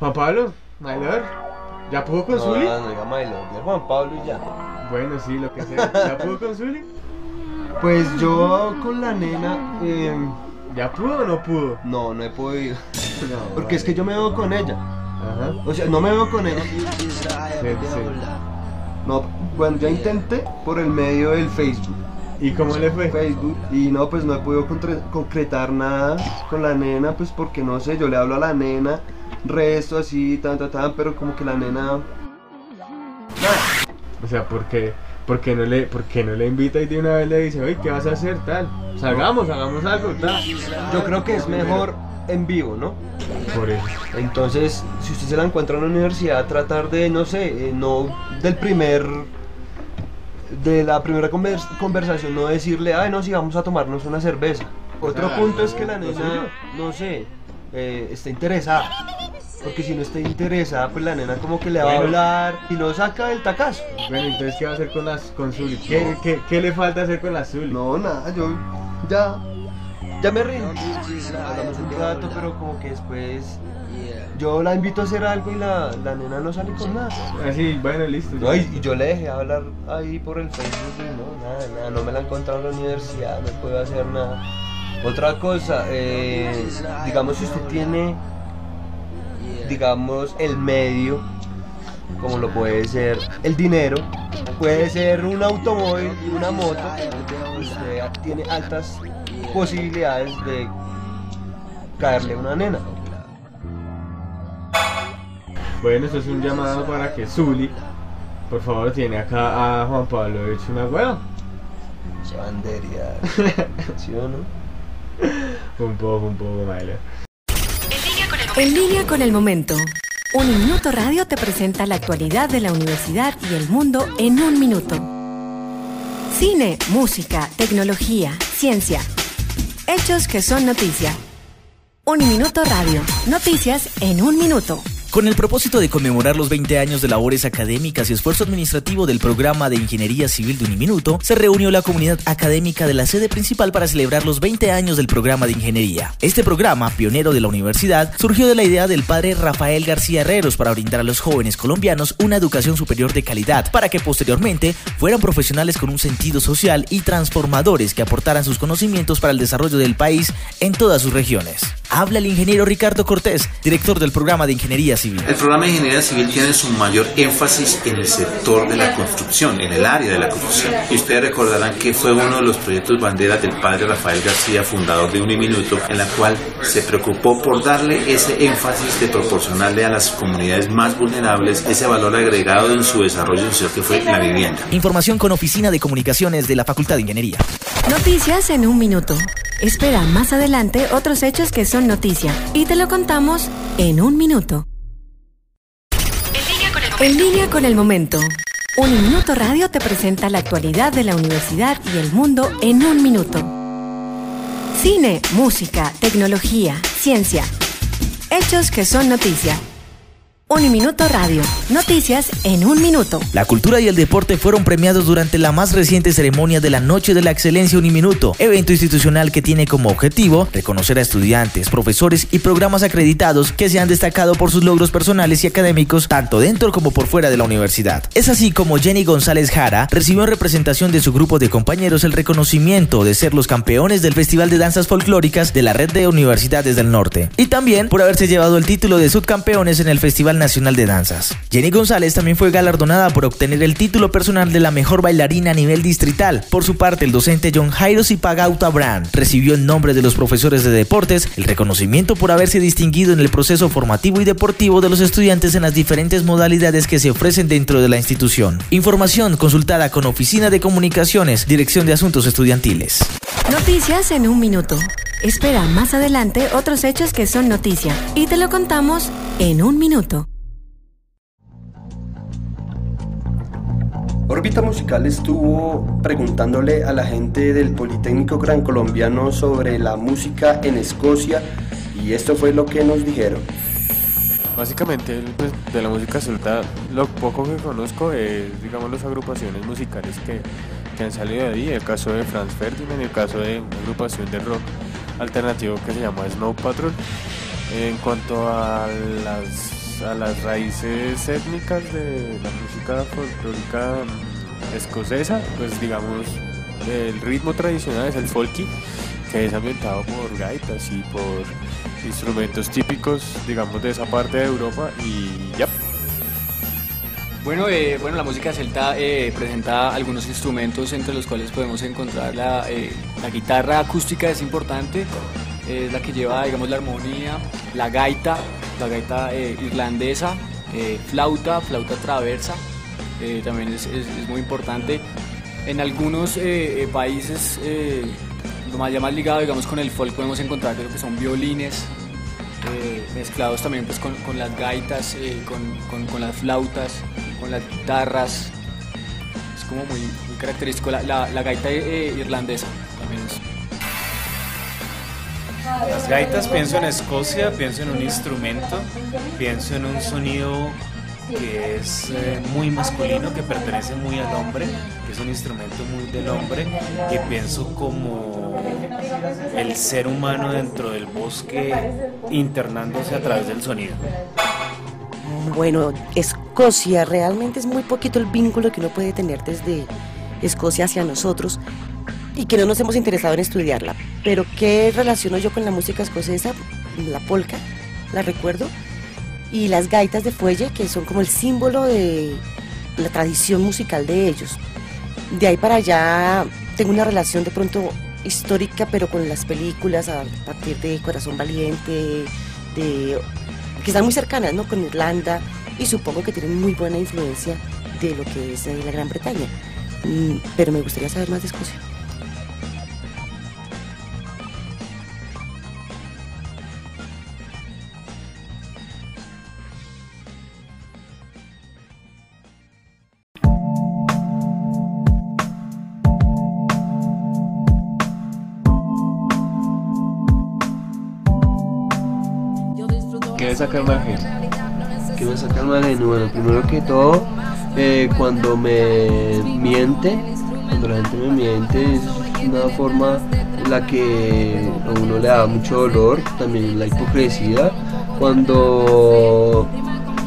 Juan Pablo, my lord, ¿ya pudo con No, Zuli? no diga my lord, diga Juan Pablo y ya. Bueno, sí, lo que sea. ¿Ya pudo con Zuli? Pues yo con la nena, eh, ¿Ya pudo o no pudo? no, no he podido. No, Porque es que yo me veo con ella. Ajá. O sea, no me veo con ella. Sí, sí. No, bueno, ya intenté por el medio del Facebook. ¿Y cómo le fue? Facebook y no, pues no he podido concretar nada con la nena, pues porque no sé, yo le hablo a la nena, resto así, tan, tan, tan, pero como que la nena... O sea, ¿por qué? ¿Por qué no le, por qué no le invita y de una vez le dice, oye, ¿qué vas a hacer? Tal. Salgamos, hagamos algo, tal. Yo creo que es mejor en vivo, ¿no? Por eso. Entonces, si usted se la encuentra en la universidad, tratar de, no sé, eh, no del primer... De la primera convers- conversación, no decirle, ay, no, si vamos a tomarnos una cerveza. Otro Ah, punto es que la nena, no sé, eh, está interesada. Porque si no está interesada, pues la nena como que le va a Bueno. hablar y lo saca del tacazo. Bueno, entonces, ¿qué va a hacer con las con Zuli? ¿Qué, qué, qué le falta hacer con la Zuli? No, nada, yo ya, ya me rindo. Hablamos un rato, pero como que después yo la invito a hacer algo y la, la nena no sale con nada. Así, bueno, listo. No, y, y yo le dejé hablar ahí por el Facebook y no, nada, nada, no me la he encontrado en la universidad, no puedo hacer nada. Otra cosa, eh, digamos si usted tiene, digamos, el medio, como lo puede ser el dinero, puede ser un automóvil y una moto, usted tiene altas posibilidades de caerle a una nena. Bueno, eso es un llamado para que Zuli, por favor, tiene acá a Juan Pablo hecho una hueva. Bandería, ¿sí o no? Un poco, un poco, Mayla. En línea con el momento. Un minuto radio te presenta la actualidad de la universidad y el mundo en un minuto. Cine, música, tecnología, ciencia. Hechos que son noticia. Un minuto radio. Noticias en un minuto. Con el propósito de conmemorar los 20 años de labores académicas y esfuerzo administrativo del programa de Ingeniería Civil de Uniminuto, se reunió la comunidad académica de la sede principal para celebrar los 20 años del programa de ingeniería. Este programa, pionero de la universidad, surgió de la idea del padre Rafael García Herreros para brindar a los jóvenes colombianos una educación superior de calidad, para que posteriormente fueran profesionales con un sentido social y transformadores que aportaran sus conocimientos para el desarrollo del país en todas sus regiones. Habla el ingeniero Ricardo Cortés, director del programa de Ingeniería Civil. El programa de ingeniería civil tiene su mayor énfasis en el sector de la construcción, en el área de la construcción. Y ustedes recordarán que fue uno de los proyectos banderas del padre Rafael García, fundador de Uniminuto, en la cual se preocupó por darle ese énfasis de proporcionarle a las comunidades más vulnerables ese valor agregado en su desarrollo social que fue la vivienda. Información con Oficina de Comunicaciones de la Facultad de Ingeniería. Noticias en un minuto. Espera más adelante otros hechos que son noticia y te lo contamos en un minuto. En línea con el momento. Un minuto radio te presenta la actualidad de la universidad y el mundo en un minuto. Cine, música, tecnología, ciencia. Hechos que son noticia. Un minuto radio. Noticias en un minuto. La cultura y el deporte fueron premiados durante la más reciente ceremonia de la Noche de la Excelencia Uniminuto, evento institucional que tiene como objetivo reconocer a estudiantes, profesores y programas acreditados que se han destacado por sus logros personales y académicos tanto dentro como por fuera de la universidad. Es así como Jenny González Jara recibió en representación de su grupo de compañeros el reconocimiento de ser los campeones del Festival de Danzas Folclóricas de la Red de Universidades del Norte y también por haberse llevado el título de subcampeones en el Festival Nacional de Danzas. Jenny González también fue galardonada por obtener el título personal de la mejor bailarina a nivel distrital. Por su parte, el docente John Jairo Zipagauta Brand recibió en nombre de los profesores de deportes el reconocimiento por haberse distinguido en el proceso formativo y deportivo de los estudiantes en las diferentes modalidades que se ofrecen dentro de la institución. Información consultada con Oficina de Comunicaciones, Dirección de Asuntos Estudiantiles. Noticias en un minuto. Espera más adelante otros hechos que son noticia y te lo contamos en un minuto. Órbita Musical estuvo preguntándole a la gente del Politécnico Gran Colombiano sobre la música en Escocia y esto fue lo que nos dijeron. Básicamente pues, de la música suelta, lo poco que conozco es, digamos, las agrupaciones musicales que, que han salido de ahí, el caso de Franz Ferdinand, el caso de una agrupación de rock alternativo que se llama Snow Patrol. En cuanto a las a las raíces étnicas de la música folclórica escocesa, pues digamos, el ritmo tradicional es el folky, que es ambientado por gaitas y por instrumentos típicos, digamos, de esa parte de Europa y ya. Bueno, eh, bueno, la música celta eh, presenta algunos instrumentos entre los cuales podemos encontrar la, eh, guitarra acústica es importante, es la que lleva, digamos, la armonía, la gaita, la gaita irlandesa, flauta, flauta traversa, también es, es, muy importante. En algunos países, lo más, ya más ligado, digamos, con el folk podemos encontrar lo que son violines, mezclados también pues, con, con las gaitas, con, con, las flautas con las guitarras. Es como muy, característico. La, la, gaita eh, irlandesa también es. Las gaitas, pienso en Escocia, pienso en un instrumento, pienso en un sonido que es eh, muy masculino, que pertenece muy al hombre, que es un instrumento muy del hombre, y pienso como el ser humano dentro del bosque internándose a través del sonido. Bueno, Escocia realmente es muy poquito el vínculo que uno puede tener desde Escocia hacia nosotros y que no nos hemos interesado en estudiarla. Pero ¿qué relaciono yo con la música escocesa? La polka, la recuerdo, y las gaitas de fuelle, que son como el símbolo de la tradición musical de ellos. De ahí para allá tengo una relación de pronto histórica, pero con las películas a partir de Corazón Valiente, de que están muy cercanas ¿no? con Irlanda y supongo que tienen muy buena influencia de lo que es eh, la Gran Bretaña. Mm, pero me gustaría saber más de Escocia. Sacar mal genio? ¿Qué me saca mal genio? Bueno, primero que todo, eh, cuando me miente, cuando la gente me miente, es una forma en la que a uno le da mucho dolor, también la hipocresía. Cuando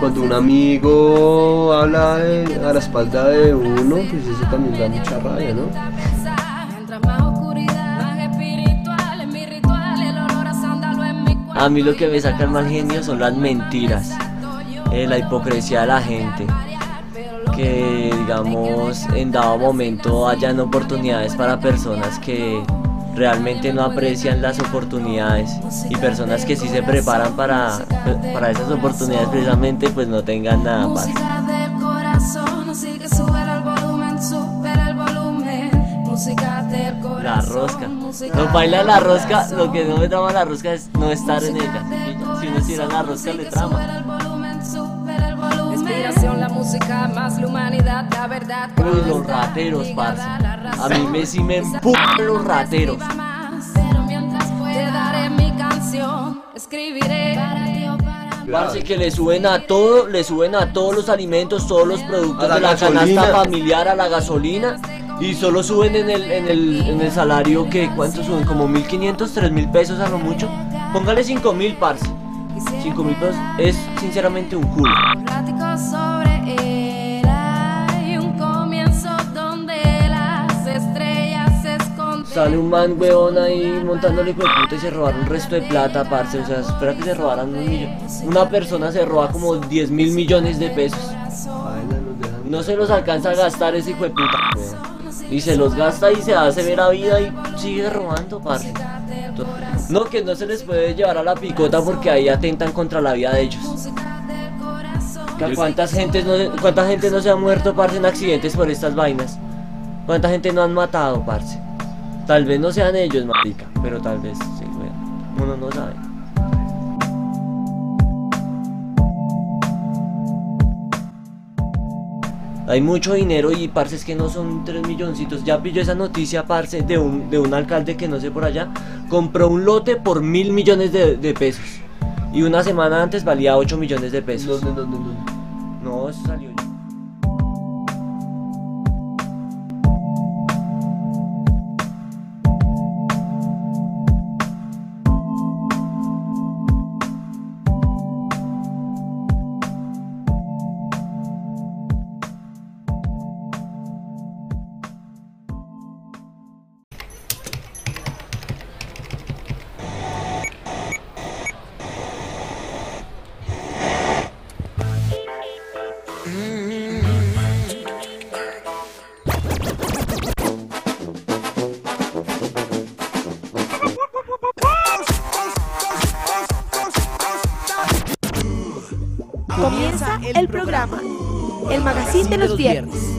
cuando un amigo habla a la espalda de uno, pues eso también da mucha rabia, ¿no? A mí lo que me saca el mal genio son las mentiras, eh, la hipocresía de la gente. Que digamos en dado momento hayan oportunidades para personas que realmente no aprecian las oportunidades y personas que sí se preparan para, para esas oportunidades precisamente pues no tengan nada paz. La rosca. No baila la rosca, lo que no me trama la rosca es no estar en ella. Si uno estuviera la rosca le trama. la música, más la humanidad, la verdad. Uy, los rateros, parce. A mí me sí me empujan los rateros. Parce que le suben a todo, le suben a todos los alimentos, todos los productos de la canasta familiar, a la gasolina y solo suben en el, en el, en el salario que, ¿cuánto suben? Como 1500, 3000 pesos a lo mucho. Póngale 5000, parce. 5000 pesos es sinceramente un culo. Sale un man, weón, ahí montándole con puta y se robaron un resto de plata, parce. O sea, espera que se robaran un millón. Una persona se roba como 10 mil millones de pesos. No se los alcanza a gastar ese hijo de puta, y se los gasta y se hace ver a vida y sigue robando, parce. No, que no se les puede llevar a la picota porque ahí atentan contra la vida de ellos. ¿Cuántas gente no, ¿Cuánta gente no se ha muerto, parce, en accidentes por estas vainas? ¿Cuánta gente no han matado, parce? Tal vez no sean ellos, marica, pero tal vez sí, uno no sabe. Hay mucho dinero y parce es que no son 3 milloncitos. Ya pilló esa noticia, parce, de un, de un alcalde que no sé por allá, compró un lote por mil millones de, pesos. Y una semana antes valía 8 millones de pesos. No, no, no, no. No, eso salió. Comienza el programa, el magazine de los viernes.